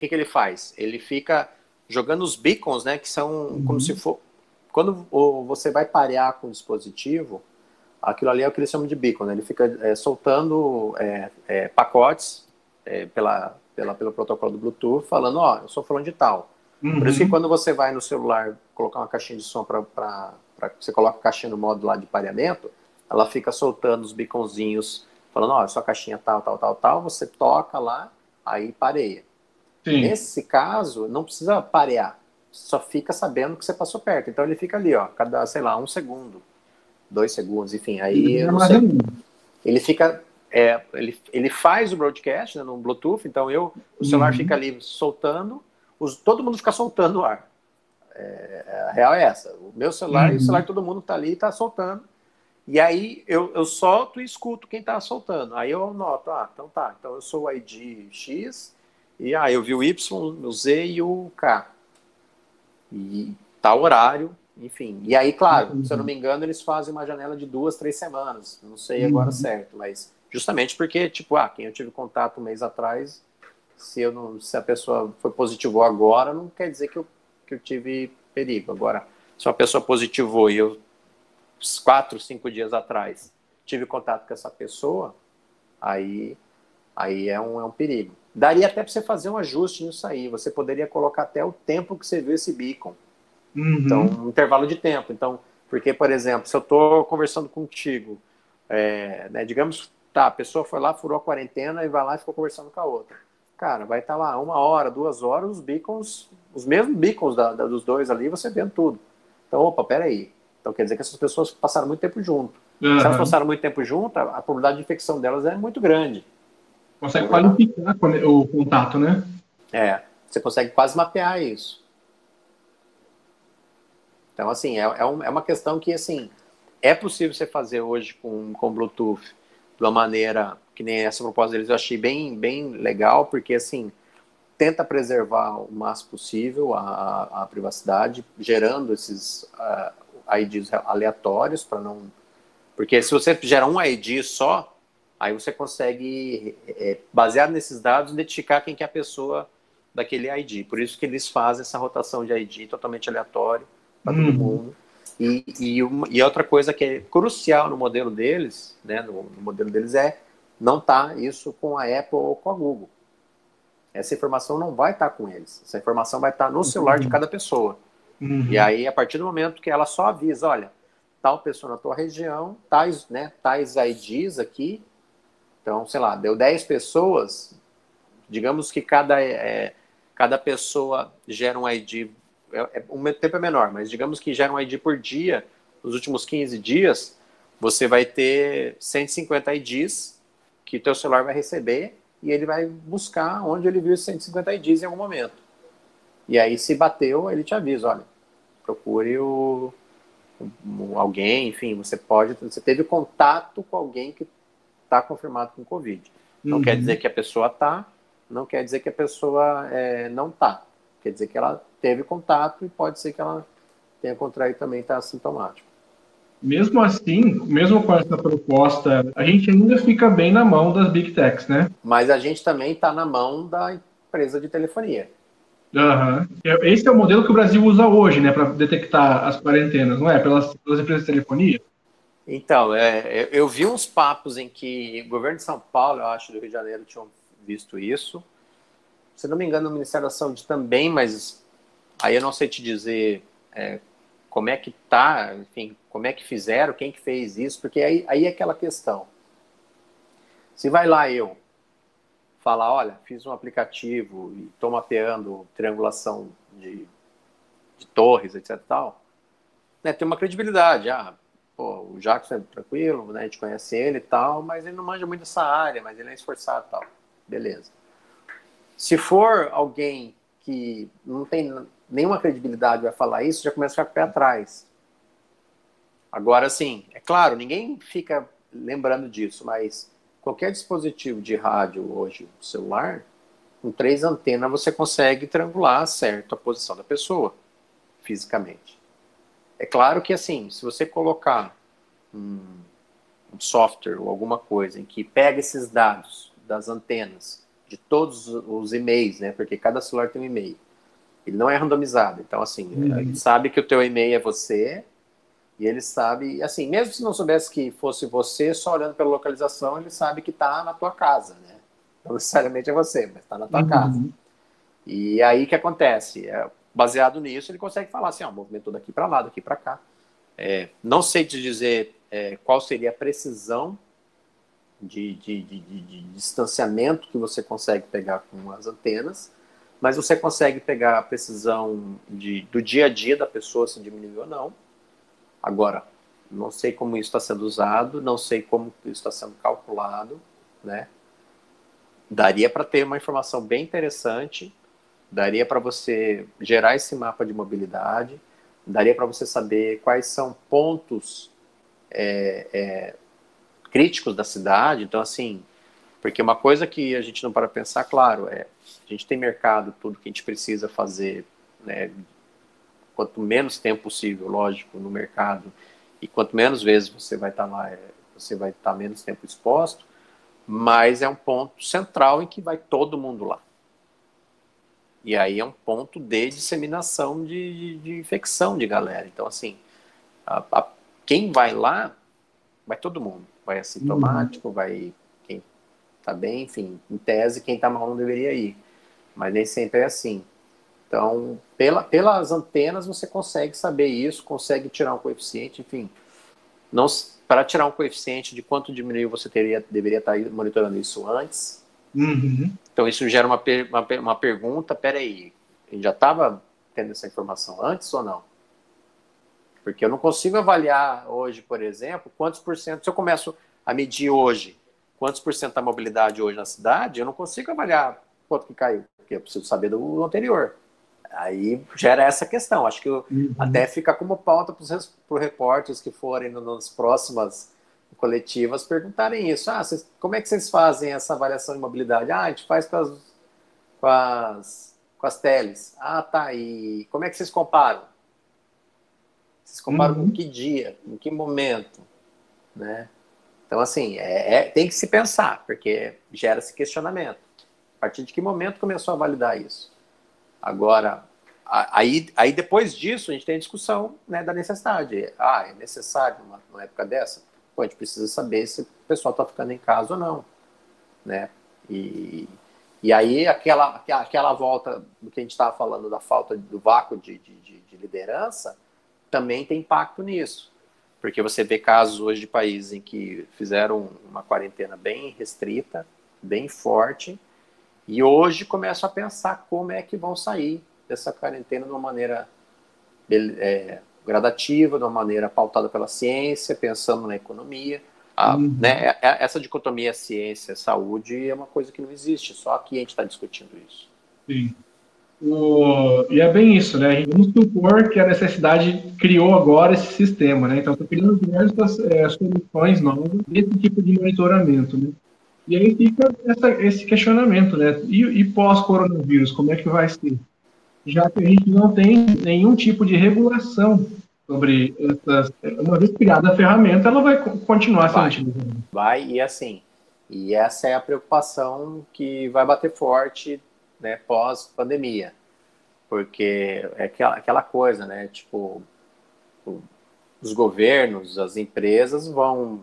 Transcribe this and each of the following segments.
que, que ele faz? Ele fica jogando os beacons, né? Que são uhum. como se for. Quando você vai parear com o dispositivo, aquilo ali é o que eles chamam de beacon, né? Ele fica é, soltando é, é, pacotes é, pela, pela, pelo protocolo do Bluetooth, falando, ó, oh, eu sou falando de tal. Uhum. Por isso que uhum. quando você vai no celular colocar uma caixinha de som para você coloca a caixinha no modo lá de pareamento, ela fica soltando os beaconzinhos, falando, ó, oh, sua caixinha tal, tal, tal, tal, você toca lá, aí pareia. Sim. Nesse caso, não precisa parear, só fica sabendo que você passou perto. Então ele fica ali, ó, cada, sei lá, um segundo, dois segundos, enfim, aí sei, ele fica, é, ele, ele faz o broadcast né, no Bluetooth, então eu, o celular uhum. fica ali soltando, os, todo mundo fica soltando o ar. É, a real é essa. O meu celular uhum. e o celular de todo mundo tá ali e tá soltando. E aí eu, eu solto e escuto quem tá soltando. Aí eu noto, ah, então tá, então eu sou o ID X, e ah, eu vi o Y, o Z e o K. E tá o horário, enfim. E aí, claro, uhum. se eu não me engano, eles fazem uma janela de duas, três semanas. Não sei agora uhum. certo, mas justamente porque, tipo, ah, quem eu tive contato um mês atrás, se, eu não, se a pessoa foi positivou agora, não quer dizer que eu, que eu tive perigo. Agora, se uma pessoa positivou e eu, quatro, cinco dias atrás, tive contato com essa pessoa, aí, aí é, um, é um perigo. Daria até para você fazer um ajuste nisso aí. Você poderia colocar até o tempo que você viu esse beacon. Uhum. Então, um intervalo de tempo. Então, porque, por exemplo, se eu estou conversando contigo, é, né, digamos, tá, a pessoa foi lá, furou a quarentena e vai lá e ficou conversando com a outra. Cara, vai estar tá lá uma hora, duas horas, os beacons, os mesmos beacons da, da, dos dois ali, você vendo tudo. Então, opa, peraí. Então quer dizer que essas pessoas passaram muito tempo junto. Uhum. Se elas passaram muito tempo junto, a, a probabilidade de infecção delas é muito grande. Consegue qualificar o contato, né? É, você consegue quase mapear isso. Então, assim, é, é, é uma questão que, assim, é possível você fazer hoje com, com Bluetooth de uma maneira que nem essa proposta deles eu achei bem, bem legal, porque, assim, tenta preservar o máximo possível a, a privacidade, gerando esses uh, IDs aleatórios para não... Porque se você gera um ID só, Aí você consegue, é, baseado nesses dados, identificar quem que é a pessoa daquele ID. Por isso que eles fazem essa rotação de ID totalmente aleatório para todo uhum. mundo. E, e, uma, e, outra coisa que é crucial no modelo deles, né, no, no modelo deles é não tá isso com a Apple ou com a Google. Essa informação não vai estar tá com eles. Essa informação vai estar tá no celular uhum. de cada pessoa. Uhum. E aí, a partir do momento que ela só avisa, olha, tal pessoa na tua região, tais, né, tais IDs aqui, então, sei lá, deu 10 pessoas, digamos que cada, é, cada pessoa gera um ID, é, é, o tempo é menor, mas digamos que gera um ID por dia, nos últimos 15 dias, você vai ter 150 IDs que o teu celular vai receber e ele vai buscar onde ele viu esses 150 IDs em algum momento. E aí, se bateu, ele te avisa, olha, procure o, o alguém, enfim, você pode, você teve contato com alguém que está confirmado com Covid. Não uhum. quer dizer que a pessoa está, não quer dizer que a pessoa é, não está. Quer dizer que ela teve contato e pode ser que ela tenha contraído também está assintomático. Mesmo assim, mesmo com essa proposta, a gente ainda fica bem na mão das Big Techs, né? Mas a gente também está na mão da empresa de telefonia. Uhum. Esse é o modelo que o Brasil usa hoje, né, para detectar as quarentenas, não é? Pelas, pelas empresas de telefonia? Então, é, eu vi uns papos em que o governo de São Paulo, eu acho, do Rio de Janeiro, tinham visto isso. Se não me engano, o Ministério da Saúde também, mas aí eu não sei te dizer é, como é que tá, enfim, como é que fizeram, quem que fez isso, porque aí, aí é aquela questão. Se vai lá eu falar, olha, fiz um aplicativo e estou mapeando triangulação de, de torres, etc tal, né, tem uma credibilidade. Ah, pô, o Jackson é tranquilo, né? A gente conhece ele e tal, mas ele não manja muito dessa área, mas ele é esforçado e tal. Beleza. Se for alguém que não tem nenhuma credibilidade vai falar isso, já começa a ficar com o pé atrás. Agora, sim, é claro, ninguém fica lembrando disso, mas qualquer dispositivo de rádio hoje, celular, com três antenas você consegue triangular certo a posição da pessoa, fisicamente. É claro que, assim, se você colocar um, um software ou alguma coisa em que pega esses dados das antenas de todos os e-mails, né? Porque cada celular tem um e-mail. Ele não é randomizado. Então, assim, uhum. ele sabe que o teu e-mail é você e ele sabe, assim, mesmo se não soubesse que fosse você, só olhando pela localização, ele sabe que está na tua casa, né? Não necessariamente é você, mas está na tua uhum. casa. E aí o que acontece? Baseado nisso, ele consegue falar assim, ó, movimentou daqui para lá, daqui para cá. É, não sei te dizer é, qual seria a precisão de, de, de, de, distanciamento que você consegue pegar com as antenas, mas você consegue pegar a precisão do dia a dia da pessoa, se diminuiu ou não. Agora, não sei como isso está sendo usado, não sei como isso está sendo calculado, né? Daria para ter uma informação bem interessante, daria para você gerar esse mapa de mobilidade, daria para você saber quais são pontos é, é, críticos da cidade. Então, assim, porque uma coisa que a gente não para pensar, claro, é a gente tem mercado, tudo que a gente precisa fazer, né, quanto menos tempo possível, lógico, no mercado, e quanto menos vezes você vai estar tá lá, é, você vai estar tá menos tempo exposto, mas é um ponto central em que vai todo mundo lá. E aí é um ponto de disseminação de, de, de infecção de galera. Então, assim, a, a, quem vai lá, vai todo mundo. Vai assintomático, uhum. vai quem tá bem, enfim, em tese, quem tá mal não deveria ir. Mas nem sempre é assim. Então, pela, pelas antenas você consegue saber isso, consegue tirar um coeficiente, enfim. Para tirar um coeficiente de quanto diminuiu, você teria, deveria estar tá monitorando isso antes. Uhum. Então isso gera uma, uma, uma pergunta, peraí, a gente já estava tendo essa informação antes ou não? Porque eu não consigo avaliar hoje, por exemplo, quantos por cento, se eu começo a medir hoje, quantos por cento da mobilidade hoje na cidade, eu não consigo avaliar quanto que caiu, porque eu preciso saber do anterior. Aí gera essa questão. Acho que uhum. até fica como pauta para os repórteres que forem nas próximas coletivas perguntarem isso. Ah, vocês, como é que vocês fazem essa avaliação de mobilidade? Ah, a gente faz com as, com as, com as teles. Ah, tá. E como é que vocês comparam? Vocês comparam uhum. com que dia? Em que momento? Né? Então, assim, é, é, tem que se pensar, porque gera esse questionamento. A partir de que momento começou a validar isso? Agora, aí, aí depois disso, a gente tem a discussão né, da necessidade. Ah, é necessário numa, numa época dessa? Pô, a gente precisa saber se o pessoal está ficando em casa ou não, né? E, e aí aquela, aquela volta do que a gente estava falando da falta do vácuo de, de, de, liderança também tem impacto nisso. Porque você vê casos hoje de países em que fizeram uma quarentena bem restrita, bem forte, e hoje começam a pensar como é que vão sair dessa quarentena de uma maneira é, gradativa, de uma maneira pautada pela ciência, pensando na economia. A, uhum. né, é, é, essa dicotomia ciência-saúde é uma coisa que não existe, só que a gente está discutindo isso. Sim. O, e é bem isso, né? Vamos supor que a necessidade criou agora esse sistema, né? Então, está criando diversas é, soluções novas desse tipo de monitoramento, né? E aí fica essa, esse questionamento, né? E, e pós-coronavírus, como é que vai ser? já que a gente não tem nenhum tipo de regulação sobre essas. Uma vez criada a ferramenta, ela vai continuar sendo utilizada. Vai, e assim, e essa é a preocupação que vai bater forte né, pós-pandemia. Porque é aquela, aquela coisa, né? Tipo, os governos, as empresas vão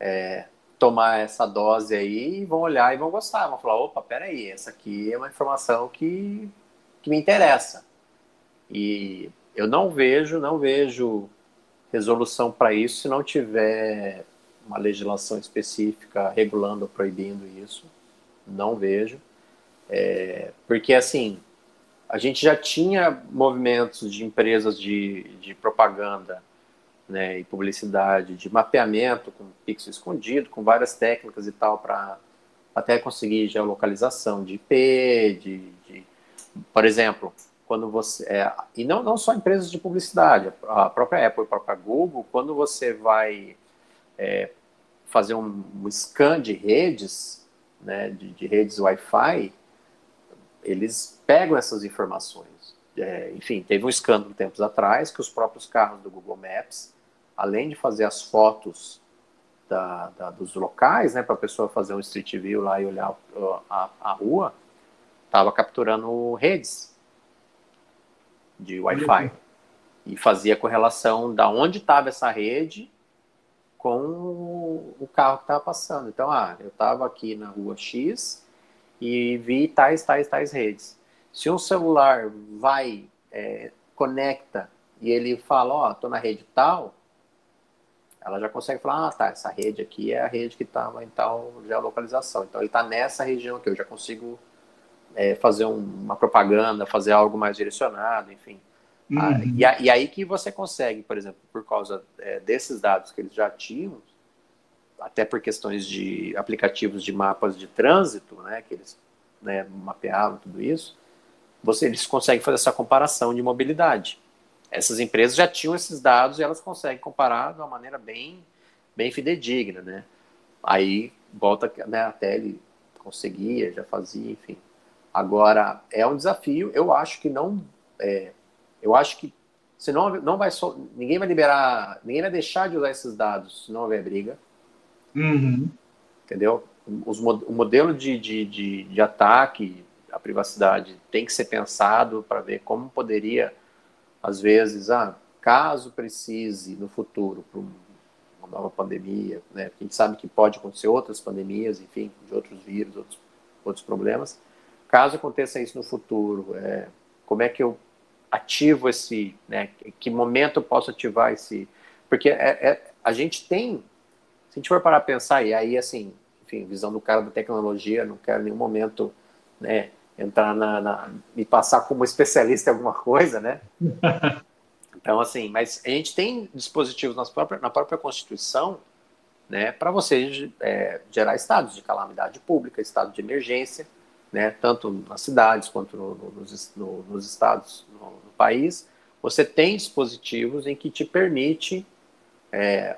é, tomar essa dose aí e vão olhar e vão gostar. Vão falar, opa, peraí, essa aqui é uma informação que que me interessa. E eu não vejo, não vejo resolução para isso se não tiver uma legislação específica regulando ou proibindo isso. Não vejo. É, porque, assim, a gente já tinha movimentos de empresas de, de propaganda né, e publicidade, de mapeamento com pixel escondido, com várias técnicas e tal, para até conseguir geolocalização de IP, de, de por exemplo, quando você. É, e não, não só empresas de publicidade, a própria Apple, a própria Google, quando você vai é, fazer um, um, scan de redes, né, de, de redes Wi-Fi, eles pegam essas informações. É, enfim, teve um escândalo tempos atrás que os próprios carros do Google Maps, além de fazer as fotos da, da, dos locais, né, para a pessoa fazer um street view lá e olhar a, a rua, estava capturando redes de Wi-Fi e fazia correlação da onde estava essa rede com o carro que estava passando. Então, ah, eu estava aqui na rua X e vi tais, tais, tais redes. Se um celular vai, é, conecta e ele fala, ó, oh, tô na rede tal, ela já consegue falar, ah, tá, essa rede aqui é a rede que estava em tal geolocalização. Então ele está nessa região aqui, eu já consigo é, fazer um, uma propaganda, fazer algo mais direcionado, enfim. Ah, uhum. Ah, e, e, aí que você consegue, por exemplo, por causa é, desses dados que eles já tinham, até por questões de aplicativos de mapas de trânsito, né, que eles né, mapeavam tudo isso, você, eles conseguem fazer essa comparação de mobilidade essas empresas já tinham esses dados e elas conseguem comparar de uma maneira bem, bem fidedigna, né? Aí volta né, até ele conseguia, já fazia, enfim. Agora é um desafio. Eu acho que não, é, eu acho que se não, não vai só, ninguém vai liberar, ninguém vai deixar de usar esses dados se não houver briga. Uhum. Entendeu? Os, o modelo de, de, de, de ataque à privacidade tem que ser pensado para ver como poderia às vezes, ah, caso precise no futuro para uma nova pandemia, né? a gente sabe que pode acontecer outras pandemias, enfim, de outros vírus, outros, outros problemas. Caso aconteça isso no futuro, é, como é que eu ativo esse, né? Que momento eu posso ativar esse? Porque é, é, a gente tem, se a gente for parar a pensar, e aí assim, enfim, visão do cara da tecnologia, não quero em nenhum momento, né? entrar na, na, me passar como especialista em alguma coisa, né? Então, assim, mas a gente tem dispositivos nas própria, na própria Constituição, né, para você é, gerar estados de calamidade pública, estado de emergência, né, tanto nas cidades quanto no, no, nos, no, nos, estados no, país, você tem dispositivos em que te permite é,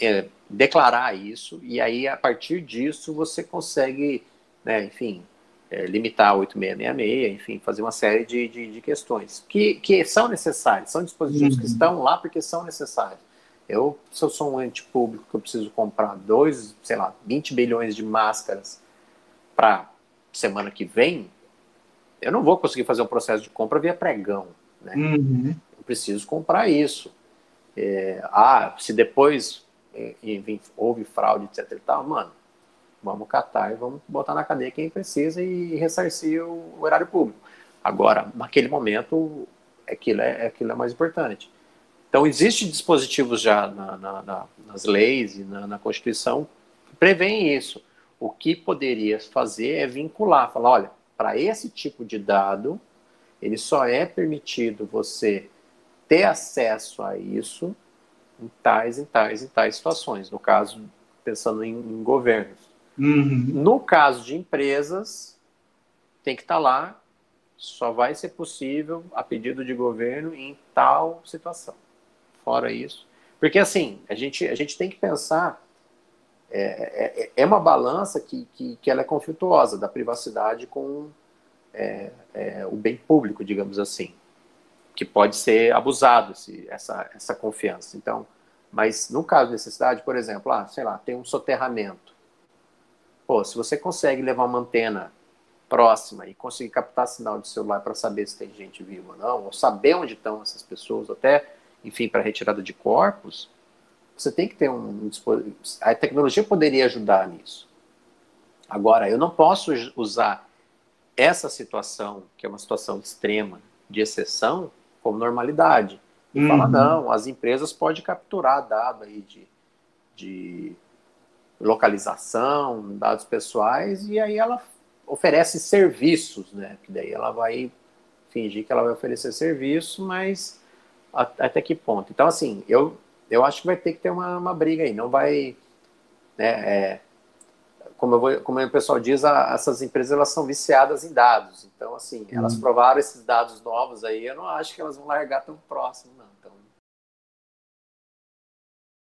é, declarar isso, e aí, a partir disso, você consegue, né, enfim, é, limitar 8666, enfim, fazer uma série de, de, de, questões que, que são necessárias, são dispositivos uhum. que estão lá porque são necessários. Eu, se eu sou um ente público que eu preciso comprar dois, sei lá, 20 bilhões de máscaras para semana que vem, eu não vou conseguir fazer um processo de compra via pregão, né? Uhum. Eu preciso comprar isso. É, ah, se depois enfim, houve fraude, etc e tal, mano, Vamos catar e vamos botar na cadeia quem precisa e ressarcir o horário público. Agora, naquele momento, aquilo é, aquilo é mais importante. Então, existem dispositivos já na, na, na, nas leis e na, Constituição que prevêem isso. O que poderia fazer é vincular, falar, olha, para esse tipo de dado, ele só é permitido você ter acesso a isso em tais, em tais, em tais situações. No caso, pensando em, em governos. Uhum. No caso de empresas, tem que estar tá lá, só vai ser possível a pedido de governo em tal situação. Fora isso. Porque assim, a gente, a gente tem que pensar, é, é, é uma balança que, que, que ela é conflituosa da privacidade com é, é, o bem público, digamos assim, que pode ser abusado esse, essa, essa confiança. Então, mas no caso de necessidade, por exemplo, ah, sei lá, tem um soterramento Pô, se você consegue levar uma antena próxima e conseguir captar sinal de celular para saber se tem gente viva ou não, ou saber onde estão essas pessoas, até, enfim, para retirada de corpos, você tem que ter um a tecnologia poderia ajudar nisso. Agora, eu não posso usar essa situação, que é uma situação extrema, de exceção, como normalidade. E uhum. falar, não, as empresas podem capturar dado aí de, de localização, dados pessoais, e aí ela oferece serviços, né? Que daí ela vai fingir que ela vai oferecer serviço, mas até que ponto? Então, assim, eu, eu acho que vai ter que ter uma, uma briga aí, não vai. Né, é, como, eu vou, como o pessoal diz, a, essas empresas elas são viciadas em dados. Então, assim, elas uhum. provaram esses dados novos aí, eu não acho que elas vão largar tão próximo, não.